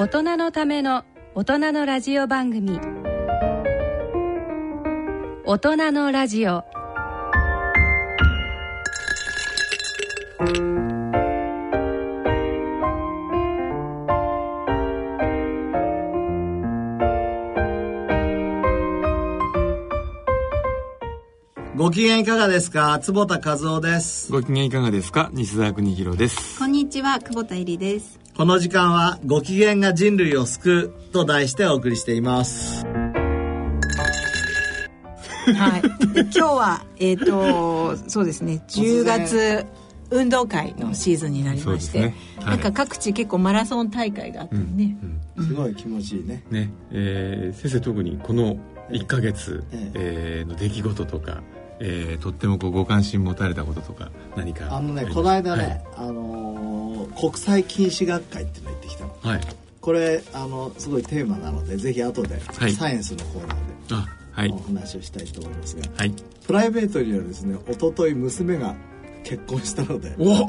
大人のための大人のラジオ番組。大人のラジオ。ご機嫌いかがですか？坪田和夫です。ご機嫌いかがですか？西澤邦弘です。こんにちは久保田恵里ですこの時間はご機嫌が人類を救うと題してお送りしています。はい。で今日はえっ、とそうですね。10月運動会のシーズンになりまして、ね。はい。なんか各地結構マラソン大会があってね、すごい気持ちいいね。ね。えー先生特にこの1ヶ月、ええ。ーの出来事とか、えーとってもこうご関心持たれたこととか何かあのねりますこの間ね、あのー国際禁止学会っていうの行ってきたの。はい、はい、これあのすごいテーマなのでぜひ後で、はい。サイエンスのコーナーあはい。でお話をしたいと思いますが、はい。プライベートにはですね一昨日娘が結婚したので。お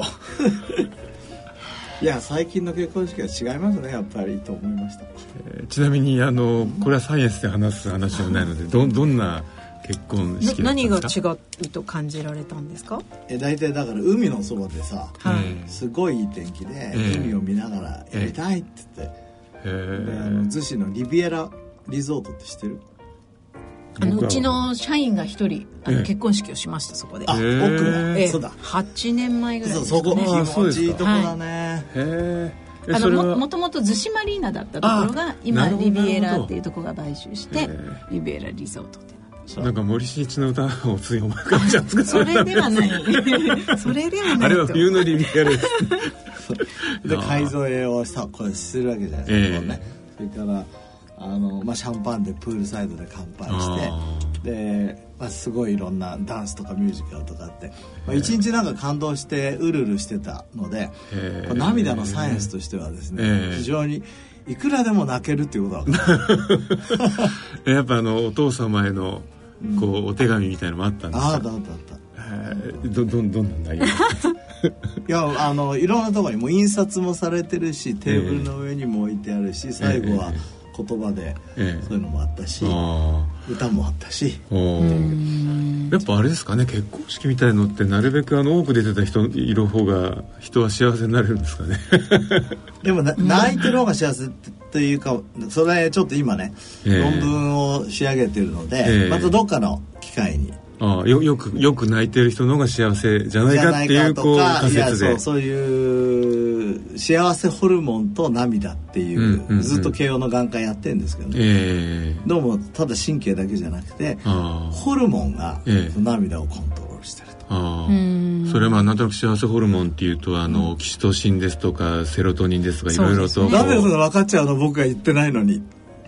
いや最近の結婚式は違いますねやっぱりと思いました。えーちなみにあのこれはサイエンスで話す話ではないのでどどんな結婚式だったん何がですか？違うと感じられたんですか？え大体だから海のそばでさはい。えーすごいいい天気で、ええ。海を見ながらやりたいって言って、へであーの逗子のリビエラリゾートって知ってる？あのうちの社員が一人あのええ。結婚式をしましたそこで。あ、奥が、ええそうだ。8年前ぐらいですかね。そうそこ。あ気持ちいいとこだね、へえ。あのももともと逗子マリーナだったところがあ今リビエラっていうところが買収してリビエラリゾートってななんか森進一の歌をつい思い浮かべちゃったそれではない。それではない あれは冬のリビエラです。であー海添えをさこれするわけじゃないですか、ええ。こうね。それからあの、まあ、シャンパンでプールサイドで乾杯してあで、まあ、すごいいろんなダンスとかミュージカルとかあって、まあ、一日なんか感動してうるうるしてたので、涙のサイエンスとしてはですね、ええ。非常にいくらでも泣けるっていうことは やっぱあのお父様へのこうお手紙みたいのもあったんですかああだったあった。どどんどんな内容？いやあのいろんなところにもう印刷もされてるしテーブルの上にも置いてあるし最後は言葉でええ。そういうのもあったし、あ歌もあったしやっぱあれですかね結婚式みたいのってなるべくあの多く出てた人いる方が人は幸せになれるんですかね。でもな泣いてる方が幸せっていうかそれちょっと今ね、ええ。論文を仕上げてるので、ええ。またどっかの機会にああよよくよく泣いてる人の方が幸せじゃないかっていうこう仮説で。そうそういう幸せホルモンと涙っていう,、うんうんうん。ずっと慶応の眼科やってるんですけどね、ええ。どうもただ神経だけじゃなくてホルモンがええ。涙をコントロールしてると。ああ。それはまあなんとなく幸せホルモンっていうとあのキシトシンですとかセロトニンですとかいろいろとねなんでそんな分かっちゃうの？僕が言ってないのに。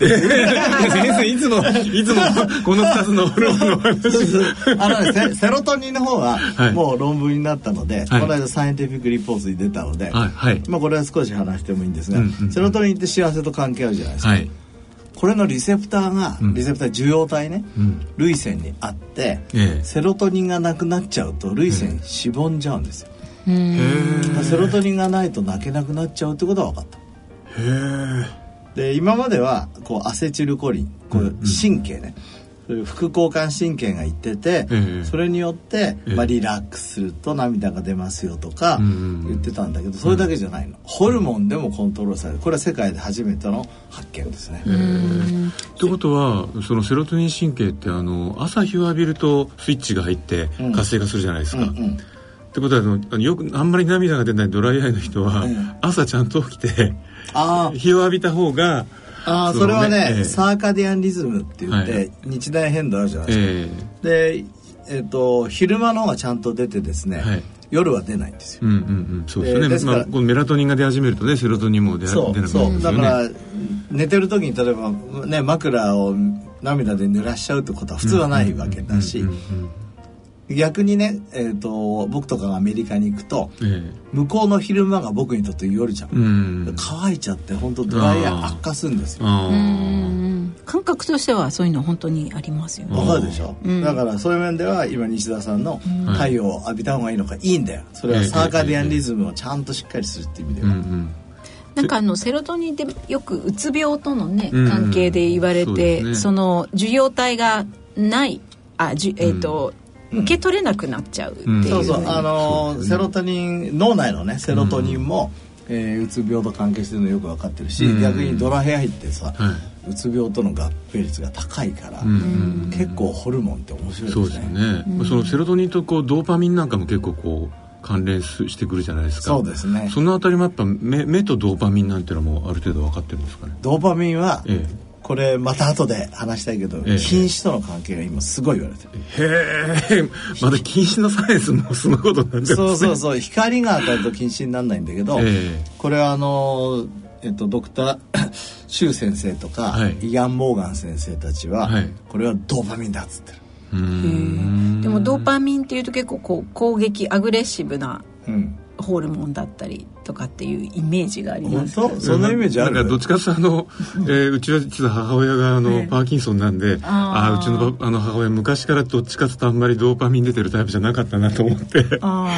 先生いつもいつもこの2つのホルモンの話。あのねセセロトニンの方ははい。もう論文になったので、はい。この間サイエンティフィックリポートに出たので、はいはい。まあこれは少し話してもいいんですが、うんうんセロトニンって幸せと関係あるじゃないですか、はい。これのリセプターが、うん。リセプター受容体ね、うん。涙腺にあって、ええ。セロトニンがなくなっちゃうと涙腺しぼんじゃうんですよ、セロトニンがないと泣けなくなっちゃうってことは分かった。えへで今まではこうアセチルコリンこう神経ね、そういう副交感神経がいってて、ええ。それによって、ええ。まあ、リラックスすると涙が出ますよとかうんうんうん。言ってたんだけどそれだけじゃないの、ホルモンでもコントロールされる。これは世界で初めての発見ですね、え。ってことはそのセロトニン神経ってあの朝日を浴びるとスイッチが入ってうん。活性化するじゃないですか、うんうんってことはあのよくあんまり涙が出ないドライアイの人は、うん朝ちゃんと起きてあー。日を浴びた方があーそれはね、ええ。サーカディアンリズムって言って、はい日大変動あるじゃないですか、えで、えっと昼間の方がちゃんと出てですね、はい。夜は出ないんですよ。えうんうんうん。そうですよね、でですからまあ、このメラトニンが出始めるとねセロトニンも出出なくなるんですよね。そう。だから寝てる時に例えばね枕を涙で濡らしちゃうってことは普通はないわけだし逆にね、えー、と僕とかがアメリカに行くとえ向こうの昼間が僕にとって夜じゃん、えうん。乾いちゃって本当ドライヤー悪化するんですよ。感覚としてはそういうの本当にありますよね。わかるでしょ、うん。だからそういう面では今西田さんのはい太陽を浴びた方がいいのかいいんだよ。それはサーカディアンリズムをちゃんとしっかりするっていう意味であうんは、うん。なんかあのセロトニンってよくうつ病とのね、関係で言われて、そね、その受容体がないあじえっ、ー、と、うん、受け取れなくなっちゃうっていう、うん、そうそう。あのセロトニン脳内のねセロトニンも、うん、えー、うつ病と関係してるのよく分かってるし、うん、逆にドラヘアヒってさ、うつ病との合併率が高いから、結構ホルモンって面白いですね。そうですね、そのセロトニンとこうドーパミンなんかも結構こう関連してくるじゃないですか。そうですね。そのあたりもやっぱ目目とドーパミンなんていうのはもうある程度分かってるんですかね。ドーパミンは、ええ、これまた後で話したいけど、ええ、禁止との関係が今すごい言われてる。へえ。まだ禁止のサイエンスもすごいことになってますねそうそうそう。光が当たると禁止にならないんだけど、え、これはあのえっと、ドクター シュウ先生とか、はい、イアン・モーガン先生たちは、はい、これはドーパミンだっつってる。でもドーパミンっていうと結構こう攻撃アグレッシブなホルモンだったりとかっていうイメージがあります。本当？そんなイメージある？なんかどっちかっていうとあの、えー、うちは実は母親があの、ね、パーキンソンなんでああうちのあの母親昔からどっちかっていうとあんまりドーパミン出てるタイプじゃなかったなと思って。あ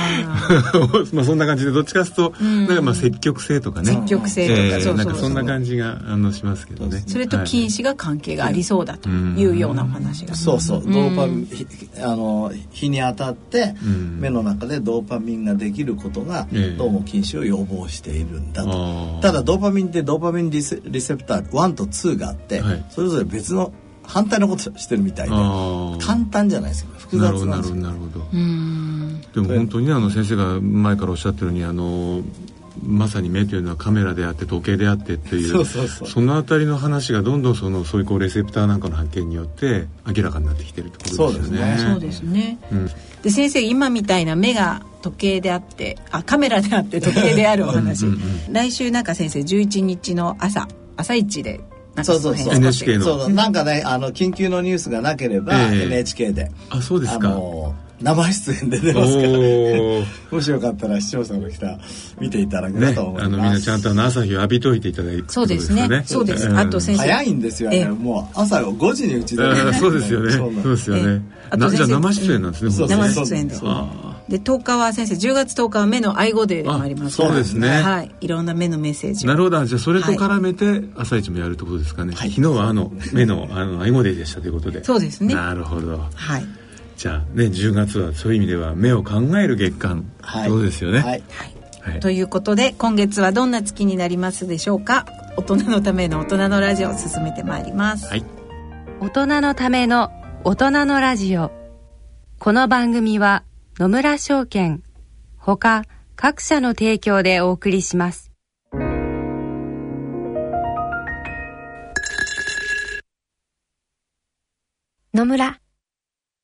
まあそんな感じでどっちかっていうと、うん、なんかまあ積極性とかね。積極性とか、えー、なんかそんな感じがあのしますけどね。それと禁止が関係がありそうだというようなお話が、そうそう。ドーパミンあの日に当たって目の中でドーパミンができることがどうも禁止を予防しているるんだと。ただドーパミンってドーパミンリセリセプター1と2があって、はい、それぞれ別の反対のことしてるみたいで簡単じゃないですか複雑なんですよ。なるほどでも本当にあの先生が前からおっしゃってるようにあのまさに目というのはカメラであって時計であってっていうそのあたりの話がどんどんそのそういうこうレセプターなんかの発見によって明らかになってきてるってことですよね。そうですね。うん、で先生今みたいな目が時計であってあカメラであって時計であるお話。来週なんか先生11日の朝朝一でそうそうそう。NHK のそうなんかねあの緊急のニュースがなければ、えー、NHK で。あそうですか生出演で出ますからね。もしよかったら視聴者の人見ていただければと思います、ね、あのみんなちゃんとあの朝日を浴びといていただいて、そうですね。そうです、あと先生早いんですよね。もう朝5時にうちで、ね、そうですよね。そうです。よね。あとじゃ生出演なんですね、生出演で。で10日は先生10月10日は目の愛護デーでもありますそうですね。はい。いろんな目のメッセージなるほど。じゃあそれと絡めて朝一もやるってことですかね、はい、昨日はあの目のあの愛護デーでしたということで。そうですね。なるほど。はいじゃあね10月はそういう意味では目を考える月間、はい、そうですよね。はい、はい、ということで今月はどんな月になりますでしょうか？大人のための大人のラジオを進めてまいります、はい、大人のための大人のラジオ。この番組は野村証券ほか各社の提供でお送りします。野村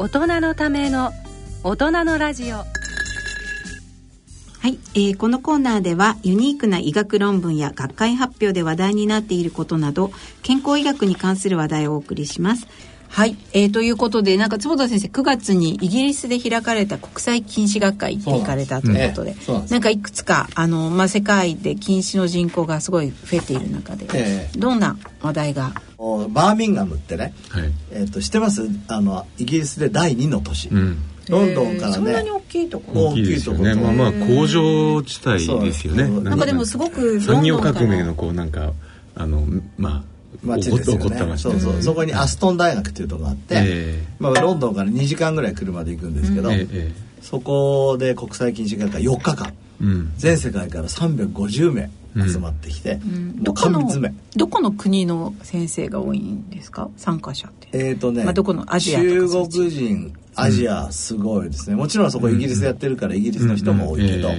大人のための大人のラジオ。はい、えー、このコーナーではユニークな医学論文や学会発表で話題になっていることなど健康医学に関する話題をお送りします。はい、えー、ということでなんか坪田先生9月にイギリスで開かれた国際禁止学会行って行かれたということでな,、ん、かいくつかあの、まあ、世界で禁止の人口がすごい増えている中で、えー、どんな話題がバーミンガムってね、はい、えーと、知ってます？あのイギリスで第2の都市、うん。ロンドンからね、そんなに大きいとこ？ろ大きいですよね。まあまあ工場地帯ですよね。なんかでもすごく産業革命のこうなんかあのまあ町ですよね。そうそう。そこにアストン大学っていうとこがあって、えー、まあ、ロンドンから2時間ぐらい車で行くんですけど、えー、そこで国際禁止学会4日間、うん、全世界から350名集まってきて、うん、どこのどこの国の先生が多いんですか？参加者って。えっ、ー、とね、まあ、どこのアジア中国人アジアすごいですね、もちろんそこイギリスやってるからイギリスの人も多いけど、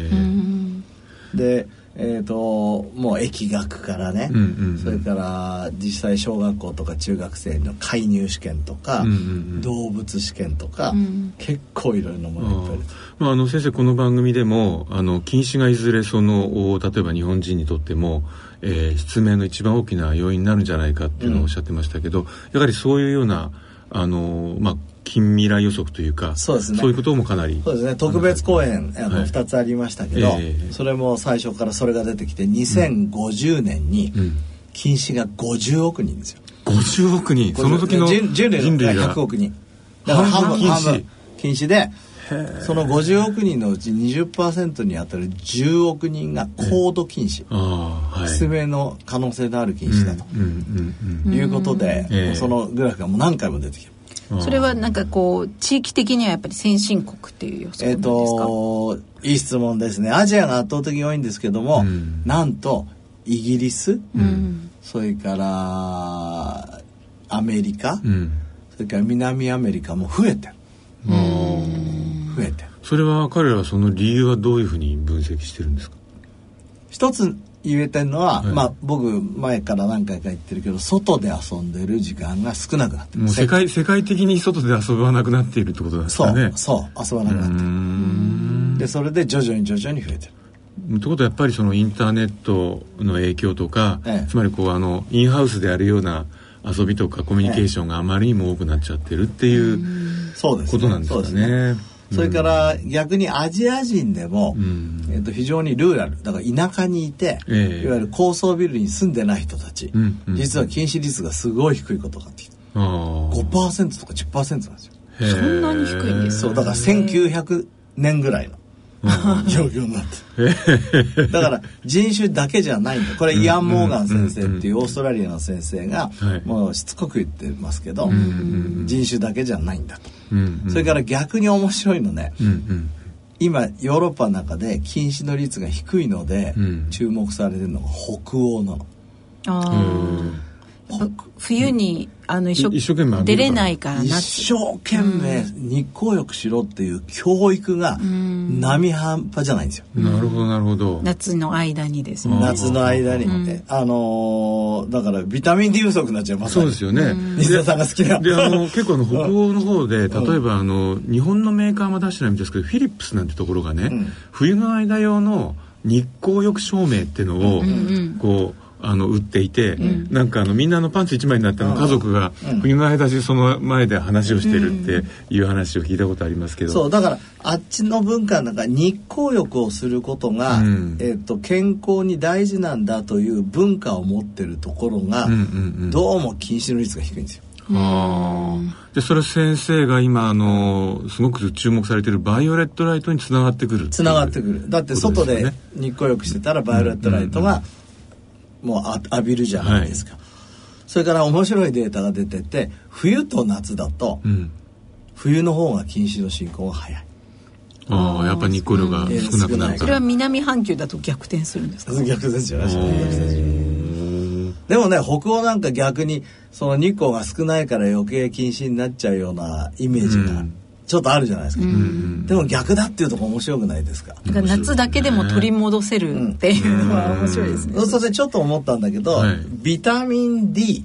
でえーと、もう疫学からね、うんうんうん、それから実際小学校とか中学生の介入試験とか、うんうんうん、動物試験とか、うん、結構いろいろなものいっぱいです。まあ、あの先生この番組でもあの近視がいずれその例えば日本人にとっても、えー、失明の一番大きな要因になるんじゃないかっていうのをおっしゃってましたけど、うん、やはりそういうようなあの、まあ、近未来予測というかそうです、ね、そういうこともかなりそうですね。特別公演あの2つありましたけど、はいえ。ー、それも最初からそれが出てきて2050年に近視が50億人ですよ、50億人。その時の人類が。100億人。だから半分半分近視でその50億人のうち20%に当たる10億人が高度近視、失明の可能性のある近視だと、いうことで、そのグラフがもう何回も出てきてそれはなんかこう地域的にはやっぱり先進国っていう予想えっ、といい質問ですね。アジアが圧倒的に多いんですけども、うん、なんとイギリス、うん、それからアメリカ、うん、それから南アメリカも増えてる。増えてるそれは彼らはその理由はどういうふうに分析してるんですか？一つ言えてるのは、はい、まあ僕前から何回か言ってるけど外で遊んでる時間が少なくなってもう世界世界的に外で遊ばなくなっているってことですかね。そうそう遊ばなくなってる。でそれで徐々に徐々に増えてる。ということはやっぱりそのインターネットの影響とか、ええ、つまりこうあのインハウスでやるような遊びとかコミュニケーションがあまりにも多くなっちゃってるっていうことなんですかね。それから逆にアジア人でも、うん、えー、と非常にルーラル。だから田舎にいて、えー、いわゆる高層ビルに住んでない人たち、うんうん、実は近視率がすごい低いことがあってきた5%とか10%なんですよ。そんなに低いんですそうだから1900年ぐらいの状況になってだから人種だけじゃないんだ。これイアン・モーガン先生っていうオーストラリアの先生がもうしつこく言ってますけど人種だけじゃないんだと。それから逆に面白いのね今ヨーロッパの中で近視の率が低いので注目されてるのが北欧なの。冬にあの一生懸命出れないから一生懸命日光浴しろっていう教育が波半端じゃないんですよ。なるほどなるほど。夏の間にですね。夏の間に、あのだからビタミン D 不足になっちゃいますそうですよね。西田さんが好きな。であの結構の北欧の方で例えばあの日本のメーカーも出してないんですけどフィリップスなんてところがね、冬の間用の日光浴照明っていうのをこう。あの売っていて、うん、なんかあのみんなのパンツ一枚になったの家族が冬の間中その前で話をしてるっていう話を聞いたことありますけど、そうだからあっちの文化の中日光浴をすることが、うん、えーと、健康に大事なんだという文化を持ってるところが、うんうんうん、どうも近視の率が低いんですよ。あでそれ先生が今あのすごく注目されているバイオレットライトにつながってくるつながってくる。だって外で日光浴してたらバイオレットライトがもう浴びるじゃないですか、はい、それから面白いデータが出てて冬と夏だと、うん、冬の方が近視の進行が早い。ああやっぱり日光量が少なくなるから、それは南半球だと逆転するんですか？逆転じゃないでもね北欧なんか逆にその日光が少ないから余計近視になっちゃうようなイメージがちょっとあるじゃないですか、でも逆だっていうとこ面白くないですか。夏だけでも取り戻せるっていうのは面白いですね、それでちょっと思ったんだけど、はい、ビタミン D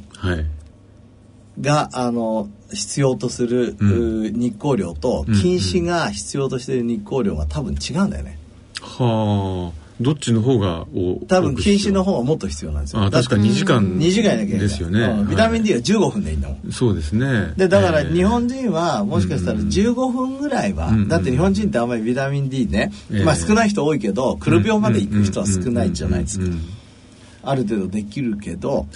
が、あの必要とする、日光量と近視が必要としている日光量が多分違うんだよね、はあどっちの方が多分禁止の方がもっと必要なんですよ。あ確か2時間2時間やなきゃいけないですよね、ビタミン D は15分でいいんだもん。そうですね。でだから日本人はもしかしたら15分ぐらいは、だって日本人ってあんまりビタミン D ね、まあ少ない人多いけど黒病まで行く人は少ないじゃないですか。ある程度できるけど、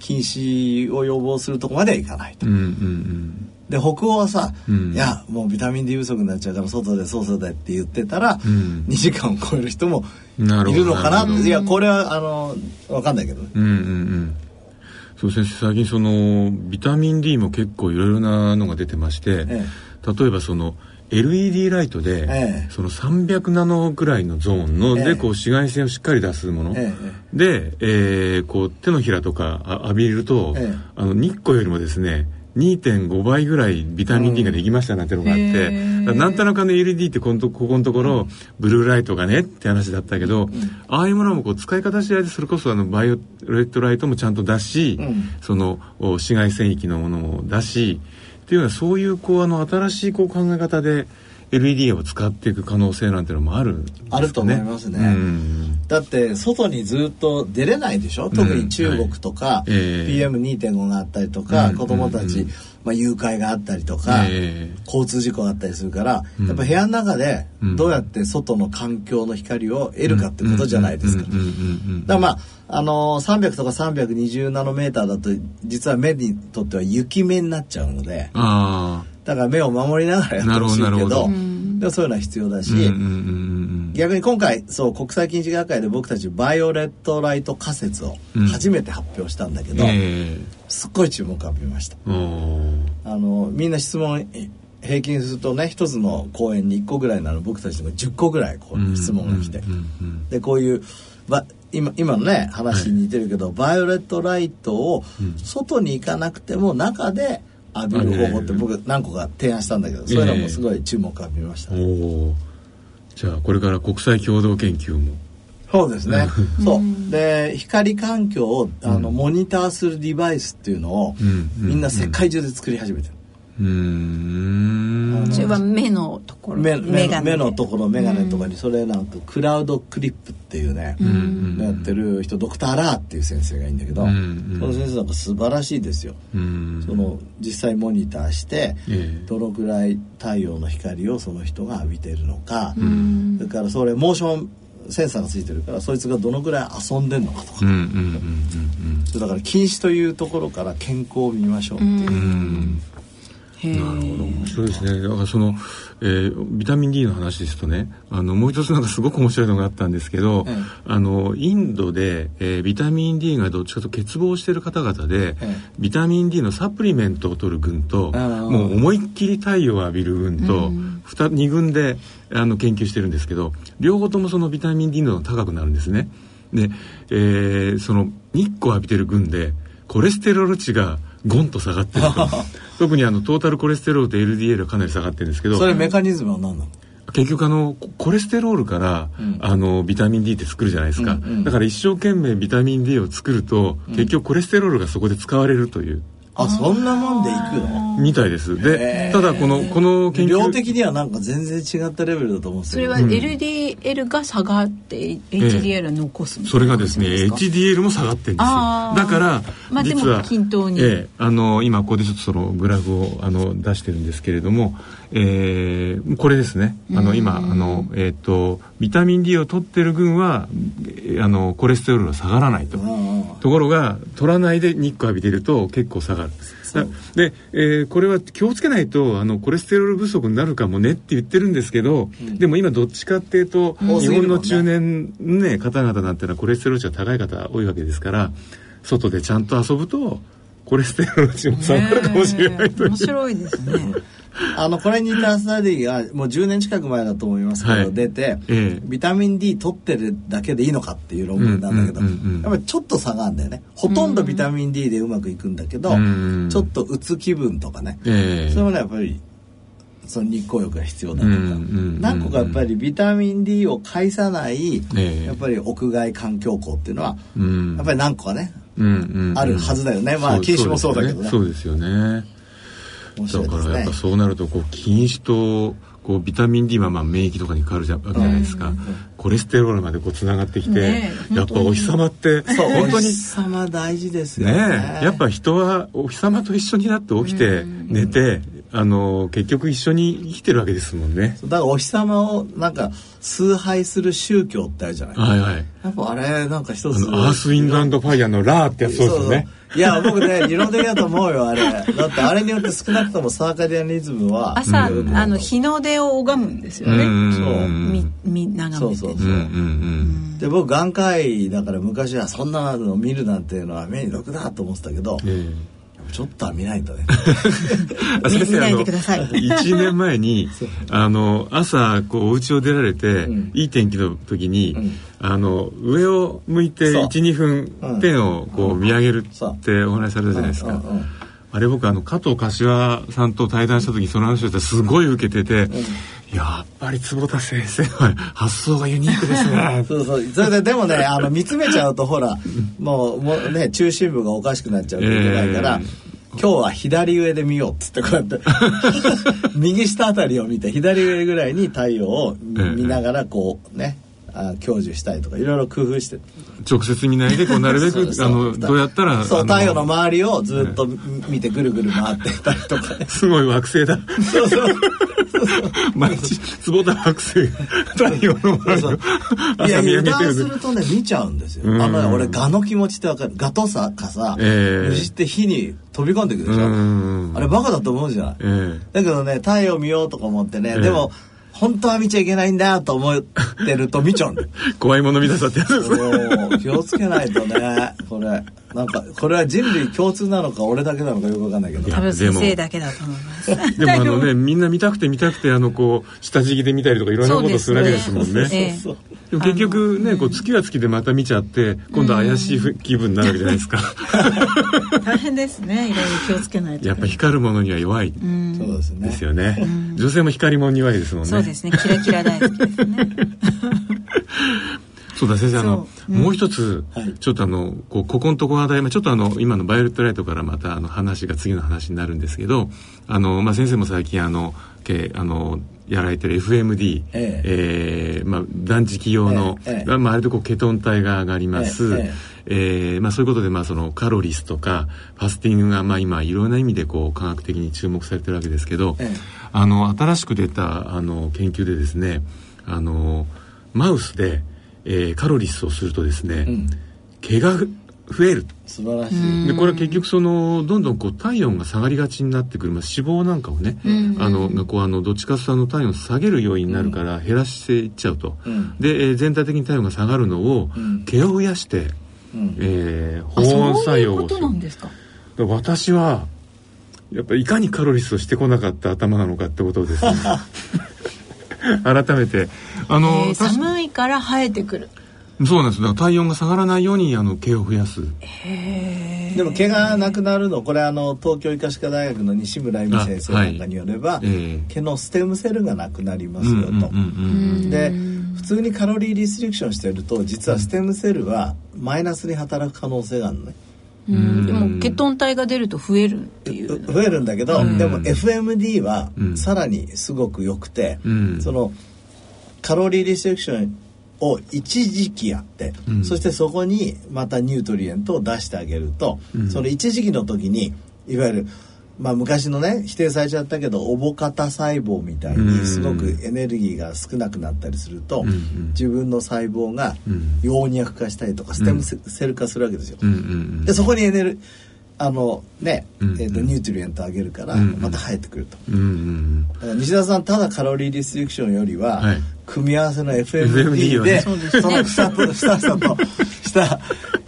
禁止を予防するとこまではいかないと、うんうんうんで北欧はさ、うん、いやもうビタミン D 不足になっちゃうから外で操作でって言ってたら、うん、2時間を超える人もいるのかな？っていやこれはあの分かんないけどね。うんうんうん。そう先生最近そのビタミン D も結構いろいろなのが出てまして、ええ、例えばその LED ライトで、ええ、その300ナノぐらいのゾーンの、え、でこう紫外線をしっかり出すもの、で、えー、こう手のひらとか浴びると、あの日光よりもですね2.5倍ぐらいビタミン D ができましたなんてのがあって、うん、なんとなくあの LED ってこここのところ、ブルーライトがねって話だったけど、うん、ああいうものもこう使い方次第でそれこそあのバイオレットライトもちゃんと出し、うん、その紫外線域のものも出しっていうのはそういうこうあの新しいこう考え方で LED を使っていく可能性なんてのもあるね。あると思いますね。だって外にずっと出れないでしょ？特に中国とか、はい、PM2.5 があったりとか、うん、子供たち、まあ、誘拐があったりとか、えー、交通事故があったりするから、やっぱ部屋の中でどうやって外の環境の光を得るかってことじゃないですか。だからまああのー、300とか320ナノメーターだと実は目にとっては雪目になっちゃうので。あだから目を守りながらやってほしいけどでもそういうのは必要だし、逆に今回そう国際近視学会で僕たちバイオレットライト仮説を初めて発表したんだけど、うんえ。ー、すっごい注目を浴びました。あのみんな質問平均するとね一つの講演に1個ぐらいなの僕たちも10個ぐらいこう質問が来て、でこういう今今のね話に似てるけど、はい、バイオレットライトを外に行かなくても中で浴びる方法って僕何個か提案したんだけど、そういうのもすごい注目浴びました、ね、じゃあこれから国際共同研究も。そうですね。そう。で光環境をあの、モニターするデバイスっていうのを、みんな世界中で作り始めてるうん。それは目のところ目目目のところ眼鏡とかにそれなんかクラウドクリップっていうねやってる人ドクター・ラーっていう先生がいいんだけどその先生なんか素晴らしいですよ。その実際モニターしてどのくらい太陽の光をその人が浴びてるのかそれからそれモーションセンサーがついてるからそいつがどのぐらい遊んでんのかとか。だから禁止というところから健康を見ましょうっていうなるほど。面白いですね。だからその、えー、ビタミン D の話ですとねあのもう一つなんかすごく面白いのがあったんですけど、うん、あのインドで、えー、ビタミン D がどっちかと欠乏している方々で、うん、ビタミン D のサプリメントを取る群と、もう思いっきり太陽を浴びる群と、うん、2, 2群であの研究してるんですけど両方ともそのビタミン D の高くなるんですね。で、えー、その日光浴びてる群でコレステロール値がゴンと下がってる 特にあのトータルコレステロールと LDL はかなり下がってるんですけど。それメカニズムは何なの？結局あのコレステロールから、うん、あのビタミン D って作るじゃないですか、うんうん、だから一生懸命ビタミン D を作ると、うん、結局コレステロールがそこで使われるというあそんなもんでいくの？みたいです。でただこのこの研究。量的にはなんか全然違ったレベルだと思うんですそれは LDL が下がって HDL を残す、それがですね HDL も下がってるんですよ。だからまあでも均等に、えあの今ここでちょっとそのグラフをあの出してるんですけれどもえー、これですね。あの今あの、えーと、ビタミン D を取ってる群はあのコレステロールは下がらないと。ところが取らないで日光浴びてると結構下がる。で、えー、これは気をつけないとあのコレステロール不足になるかもねって言ってるんですけど、うん、でも今どっちかっていうと、うん、日本の中年、ね、方々なんてのはコレステロール値が高い方多いわけですから外でちゃんと遊ぶとコレステロール値も下がるかもしれないという、面白いですね あのこれに似たスタディがもう10年近く前だと思いますけど、はい、出て、ええ、ビタミン D 取ってるだけでいいのかっていう論文なんだけど、やっぱりちょっと差があるんだよね。ほとんどビタミン D でうまくいくんだけど、ちょっとうつ気分とかね、え、それもねやっぱりその日光浴が必要だとか、何個かやっぱりビタミン D を介さない、やっぱり屋外環境校っていうのは、やっぱり何個かね、あるはずだよね。まあ禁止もそうだけどね。そうですよねだからやっぱそうなるとこう禁止とこうビタミン D はまあ免疫とかに変わるじゃわけじゃないですか、コレステロールまでこうつながってきて、ね、やっぱお日様って本当にお日様大事ですよね。ねやっぱ人はお日様と一緒になって起きて寝て、あの結局一緒に生きてるわけですもんね。だからお日様をなんか崇拝する宗教ってあるじゃないはいはい。やっぱあれなんか一つアースウィンドファイヤーのラーってやつそうですよねいや僕ね理論的だと思うよあれ。だってあれによって少なくともサーカディアンリズムは朝、あの日の出を拝むんですよね。そう。みみ眺めて。そうそうそう、で僕眼科医だから昔はそんなの見るなんていうのは目に毒だと思ってたけど、えーちょっとは見ないとね。先生見ないでください。1年前に あの朝こうお家を出られて、うん、いい天気の時に、うん、あの上を向いて12分天をこう見上げるってお話しされたじゃないですか、あれ僕あの加藤柏さんと対談した時その話をしてすごい受けてて、やっぱり坪田先生は 発想がユニークですね。そうそう。それででもね あの見つめちゃうとほらもうもうね中心部がおかしくなっちゃうといけないから、えー今日は左上で見ようっつってこうやって右下あたりを見て左上ぐらいに太陽を見ながらこうねあ享受したいとかいろいろ工夫して。直接見ないでこうなるべく あのどうやったらそう太陽の周りをずっと見てぐるぐる回ってたりとか、ね、すごい惑星だ。そうそう。毎日坪田惑星。太陽の周りを朝見上げてる。するとね見ちゃうんですよ、あのね俺ガの気持ちってわかる。ガとさかさ、えー、虫って火に飛び込んでくるでしょ。あれバカだと思うじゃない、え。ー、だけどね太陽見ようとか思ってね、えー、でも本当は見ちゃいけないんだと思ってると見ちゃうんだ 怖いもの見たさってやつです気をつけないとね。これ。なんかこれは人類共通なのか俺だけなのかよくわかんないけど。多分先生だけだと思います。でもあのねみんな見たくて見たくてあのこう下敷きで見たりとかいろんなことするわけですもんね。そうでも結局ねこう月は月でまた見ちゃって今度怪しい気分になるわけじゃないですか。大変ですね。いろいろ気をつけないと。やっぱ光るものには弱い。そうですね。ですよね。女性も光りものに弱いですもんね。そうですね。キラキラ大好きですね そうだ先生あの、うん、もう一つ、はい、ちょっとあのこうここのとこ話題ちょっとあの今のバイオレットライトからまたあの話が次の話になるんですけどあの、まあ、先生も最近あのけあのやられてる FMD、ええ。えー、まあ、断食用の、ええまあ、あれでこうケトン体が上がります、ええ。えー、まあ、そういうことで、まあ、そのカロリスとかファスティングが、まあ、今いろんな意味でこう科学的に注目されてるわけですけど、あの新しく出たあの研究でですねあのマウスでえー、カロリスをするとですね、うん、毛が増える。素晴らしい。でこれは結局そのどんどんこう体温が下がりがちになってくる、まあ、脂肪なんかをね、うん。うん、あのがこうあのどっちかというとあの体温を下げる要因になるから減らしていっちゃうと、うん、で、えー、全体的に体温が下がるのを、うん、毛を増やして、うん、えー、保温作用をする。私はやっぱりいかにカロリスをしてこなかった頭なのかってことですね 改めて。あの、えー、寒いから生えてくる。そうなんです。だから体温が下がらないようにあの毛を増やす。でも毛がなくなるのこれあの東京医科歯科大学の西村由美先生なんかによれば、はいえ。ー、毛のステムセルがなくなりますよと。で普通にカロリーリストリクションしてると実はステムセルはマイナスに働く可能性があるのね。でもケトン体が出ると増えるっていう。増えるんだけど、でも FMD はさらにすごく良くて、そのカロリーリセクションを一時期やって、うん、そしてそこにまたニュートリエントを出してあげると、うん、その一時期の時にいわゆるまあ昔のね否定されちゃったけどおぼかた細胞みたいにすごくエネルギーが少なくなったりすると、うん、自分の細胞が葉脈化したりとかステムセル化するわけですよ。でそこにエネルあのね、えーと、ニュートリエントあげるからまた生えてくると、だから西田さんただカロリーリストリクションよりは、はい、組み合わせの FMD で、その下と下下と下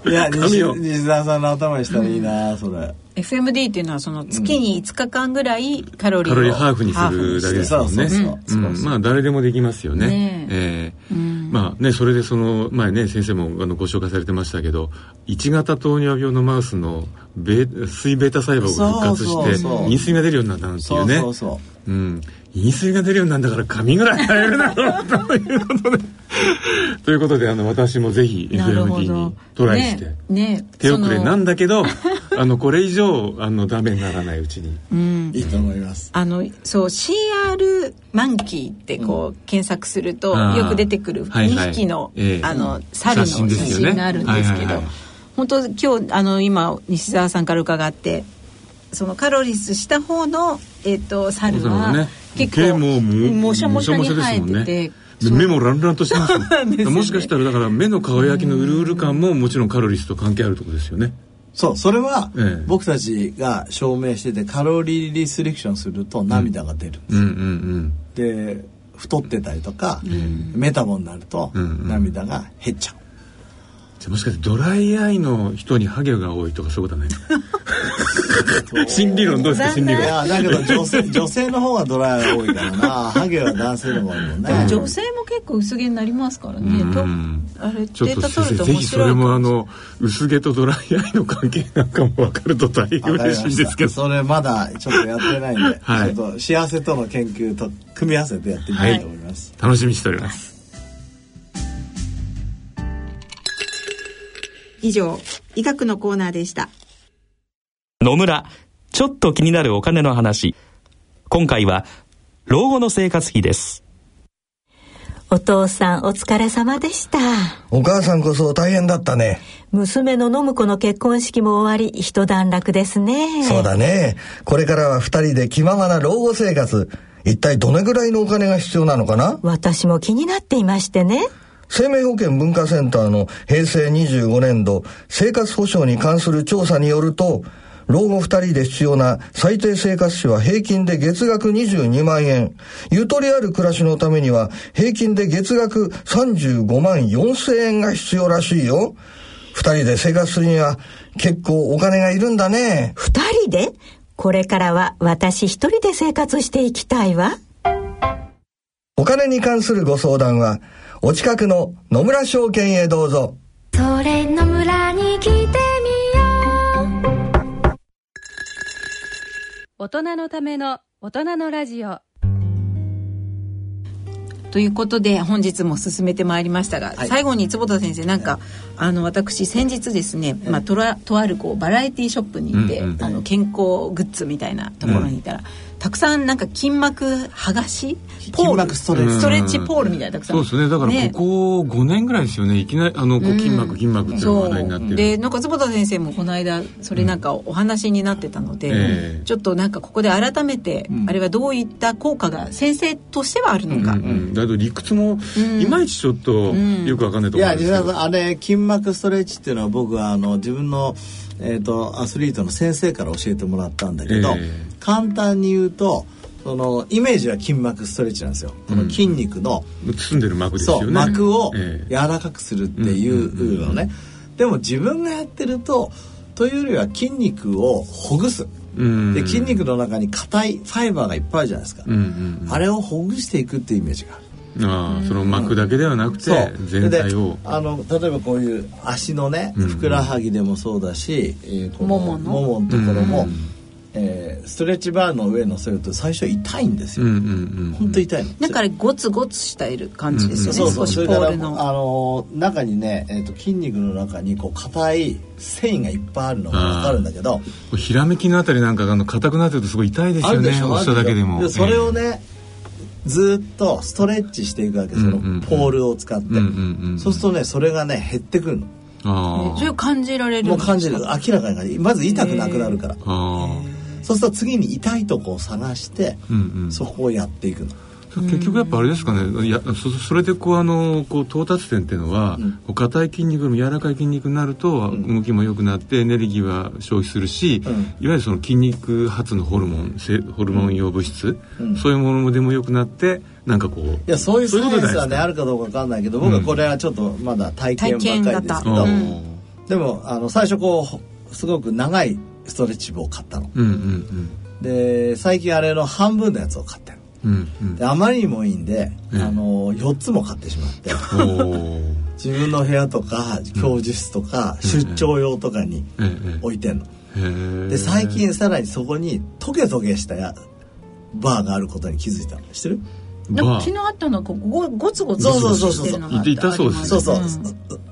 いや西西田さんの頭にしたらいいな、それ FMD っていうのはその月に5日間ぐらいカロリーを、カロリーハーフにするだけですもんね。まあ誰でもできますよね。ねえ。ー、うん。まあねそれでその前ね先生もあのご紹介されてましたけど1型糖尿病のマウスのベ水ベータ細胞が復活して陰水が出るようになったなんていうね。そうそうそううん。陰水が出るようになるんだから髪ぐらい生えるだろうということで。ということであの私もぜひ FMD にトライして、ねね、手遅れなんだけどあのこれ以上あのダメにならないうちに、うん、いいと思います。あのそう CR マンキーってこう、うん、検索するとよく出てくる2匹のはい。はい、あの猿の写真があるんですけど、本当今日あの今西澤さんから伺ってそのカロリスした方の、えーと、猿は、ね、結構ももしゃもしゃに生えてて。目もランランとしてますね、もしかしたらだから目の輝きのうるうる感ももちろんカロリスと関係あるところですよね。そうそれは僕たちが証明しててカロリーリスレクションすると涙が出るんです、うんうんうん、で太ってたりとか、うん、メタボになると涙が減っちゃう、じゃもしかしてドライアイの人にハゲが多いとかそういうことはないですか 心理論どうですか心理論？いやだけど女性女性の方がドライが多いからな。ハゲは男性の方が多いもんね。女性も結構薄毛になりますからね。とあれちょっと先生ぜひそれもあの薄毛とドライアイの関係なんかも分かると大変嬉しいんですけど。それまだちょっとやってないんで、はい、ちょっと幸せとの研究と組み合わせてやってみたいと思います、はい、楽しみにしております。以上医学のコーナーでした野村ちょっと気になるお金の話。今回は老後の生活費です。お父さんお疲れ様でした。お母さんこそ大変だったね。娘の信子の結婚式も終わり一段落ですね。そうだね。これからは二人で気ままな老後生活。一体どれぐらいのお金が必要なのかな？私も気になっていましてね。生命保険文化センターの平成25年度生活保障に関する調査によると老後二人で必要な最低生活費は平均で月額22万円。ゆとりある暮らしのためには平均で月額35万4千円が必要らしいよ。二人で生活するには結構お金がいるんだね。二人で？これからは私一人で生活していきたいわ。お金に関するご相談は、お近くの野村証券へどうぞ。それ野村に来て大人のための大人のラジオ。ということで本日も進めてまいりましたが、はい、最後に坪田先生なんか、あの私先日ですね、まあ、とらとあるこうバラエティーショップに行って、うんうん、あの健康グッズみたいなところにいたら、うんたくさんなんか筋膜剥がし？ポール？ストレッチ。ストレッチポールみたいなたくさん。そうですね。だからここ5年ぐらいですよね。いきなりあのこう筋膜、筋膜っていう話題になってる。でなんか坪田先生もこの間それなんかお話になってたので、うんちょっとなんかここで改めて、あれはどういった効果が先生としてはあるのか、うんうん、だけど理屈もいまいちちょっとよくわかんないと思うんですけど、いやあれ筋膜ストレッチっていうのは僕はあの自分のえーと、アスリートの先生から教えてもらったんだけど、えー、簡単に言うとそのイメージは筋膜ストレッチなんですよ、この筋肉の包んでる膜ですよね。膜を柔らかくするっていうのね、でも自分がやってるとというよりは筋肉をほぐす、で筋肉の中に硬いファイバーがいっぱいあるじゃないですか、あれをほぐしていくっていうイメージがあるああその膜だけではなくて、全体を。あの例えばこういう足のねふくらはぎでもそうだし、えー、このももの？ところも、えー、ストレッチバーの上に乗せると最初痛いんですよ、うんうんうん、本当痛いの。だからゴツゴツしたいる感じですよね、うんう。ん、そうそうそれからあの中にね、えーと、筋肉の中にこう硬い繊維がいっぱいあるのが分かるんだけど。ひらめきのあたりなんかあの硬くなってるとすごい痛いですよね押しただけでも。それをね、えー、ずっとストレッチしていくわけそのポールを使って、うんうんうん、そうするとねそれがね減ってくるの。あそれを感じられるもう感じる。明らかにまず痛くなくなるから。そうすると次に痛いとこを探して、うんうん、そこをやっていくの。結局やっぱあれですかね。いやそそれでこうあのこう到達点っていうのは硬、うん、い筋肉も柔らかい筋肉になると動きも良くなってエネルギーは消費するし、うん、いわゆるその筋肉発のホルモンホルモン用物質、うん、そういうものでも良くなってなんかこういやそういうサイエンスはねあるかどうか分かんないけど僕はこれはちょっとまだ体験ばっかりですけど、でもあの最初こうすごく長いストレッチ棒を買ったの、うんうんうん、で最近あれの半分のやつを買ってる、うんうん、であまりにもいいんで、あの4つも買ってしまって。自分の部屋とか教授室とか、出張用とかに置いてんの、で最近さらにそこにトゲトゲしたやバーがあることに気づいたの。知ってる？なんか昨日あったのがゴゴツゴツそうそうそうそう。痛そうですそうそう、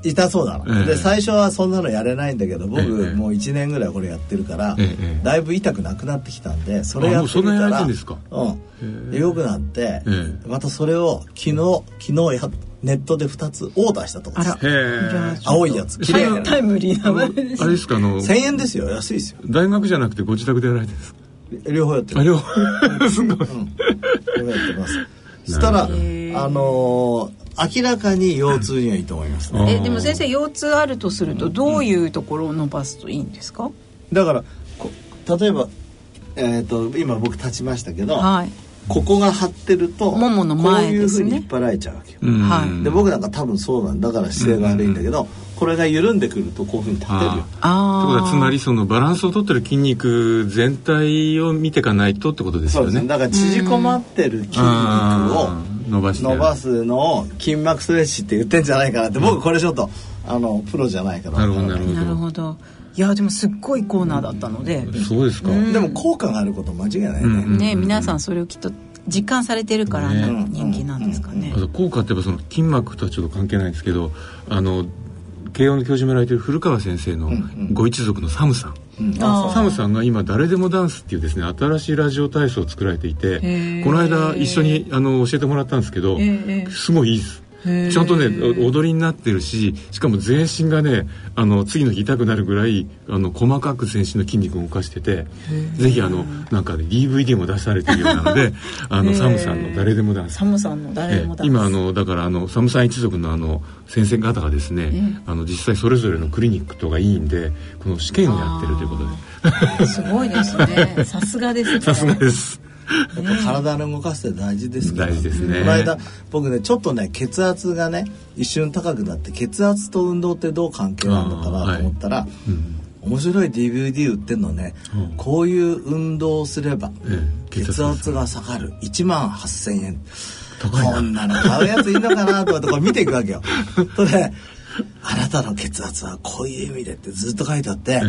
痛そうなの、で最初はそんなのやれないんだけど僕、もう1年ぐらいこれやってるから、だいぶ痛くなくなってきたんでそれやってるからうん。よくなって、またそれを昨日昨日やネットで2つオーダーしたとこです青いやつ綺麗タイムリーなあれですか？あの1000円ですよ安いですよ。大学じゃなくてご自宅でやられてるんですか？両方やってる両方。すごい、うん、両方やってますしたらあのー、明らかに腰痛にはいいと思います、ね、えでも先生腰痛あるとするとどういうところを伸ばすといいんですか、だから例えば、えーと、今僕立ちましたけど、はい、ここが張ってるとももの前、ね、こういうふうに引っ張られちゃうわけよ、はい、で僕なんか多分そうなんだから姿勢が悪いんだけど、これが緩んでくるとこういうふうに立てるよ。ってことはつまりそのバランスをとってる筋肉全体を見ていかないとってことですよね。だから縮こまってる筋肉を伸ば伸ばすのを筋膜ストレッチって言ってんじゃないかなって、僕これちょっとあのプロじゃないから。なるほどなるほど。なるほど。いやでもすっごいコーナーだったので、うん、そうですか、でも効果があること間違いないね、うんうん、ね皆さんそれをきっと実感されてるから人気なんですかね、うん、効果ってその筋膜とはちょっと関係ないんですけどあの慶応の教授もやられてる古川先生のご一族のサムさん、うん、サムさんが今「誰でもダンス」っていうですね新しいラジオ体操を作られていてこの間一緒にあの教えてもらったんですけどすごいいいですちゃんとね踊りになってるししかも全身がねあの次の日痛くなるぐらいあの細かく全身の筋肉を動かしててぜひあのなんか、ね、DVD も出されてるようなので あのサムさんの誰でもダンスサムさんの誰でもダンス今あのだからあのサムさん一族のあの先生方がですねあの実際それぞれのクリニックとかいいんでこの試験をやってるということで。すごいですね。さすがですね。さすがですやっぱ体の動かすって大事ですから大事ですね。この間僕ねちょっとね血圧がね一瞬高くなって血圧と運動ってどう関係あるのかなと思ったら、はいうん、面白い DVD 売ってんのね、うん、こういう運動をすれば血圧が下がる。1万8,000円。こんなの買うやついいのかなと思ってこれ見ていくわけよ。それであなたの血圧はこういう意味でってずっと書いてあって、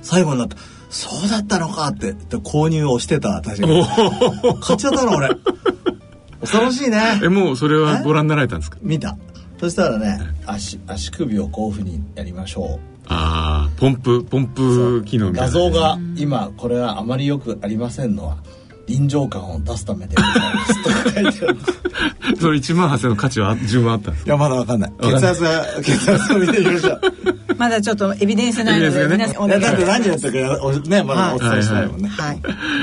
最後になってそうだったのかって購入をしてた確かに。買っちゃったの俺。恐ろしいね。えもうそれはご覧になられたんですか？見た。そしたらね足足首をこういうふうにやりましょう。ああポンプポンプ機能画像が今これはあまりよくありませんのは臨場感を出すためでございます。と書いてあるそれ1万8000の価値は十分あったんですいやまだわかんない。血圧は血圧を見てみましょうまだちょっとエビデンスないので、ね、だって何やったかねまだお伝えしたいもんね。はい、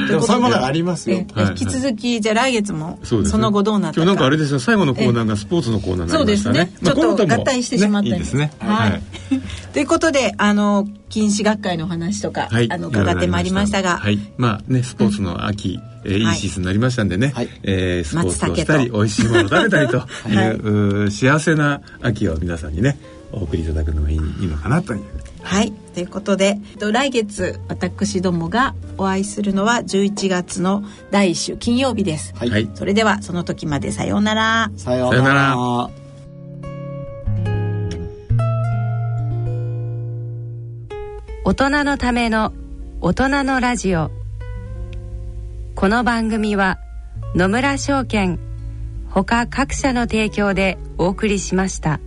でもそういうものがありますよ。引き続きじゃあ来月もその後どうなったか。今日なんかあれですよ最後のコーナーがスポーツのコーナーになりましたね。そうですね。ちょっと合体してしまったいいですね。はい。ということであの禁止学会の話とかあの伺ってまいりましたが。はい。まあねスポーツの秋えー、いい。シーズンになりましたんでね、はい、えー、スポーツをしたり美味しいものを食べたりという、はい、幸せな秋を皆さんにねお送りいただくのがいいのかなという。はい。ということで来月私どもがお会いするのは11月の第1週金曜日です、はい、それではその時まで。さようなら。さようなら。大人のための大人のラジオ。この番組は野村証券ほか各社の提供でお送りしました。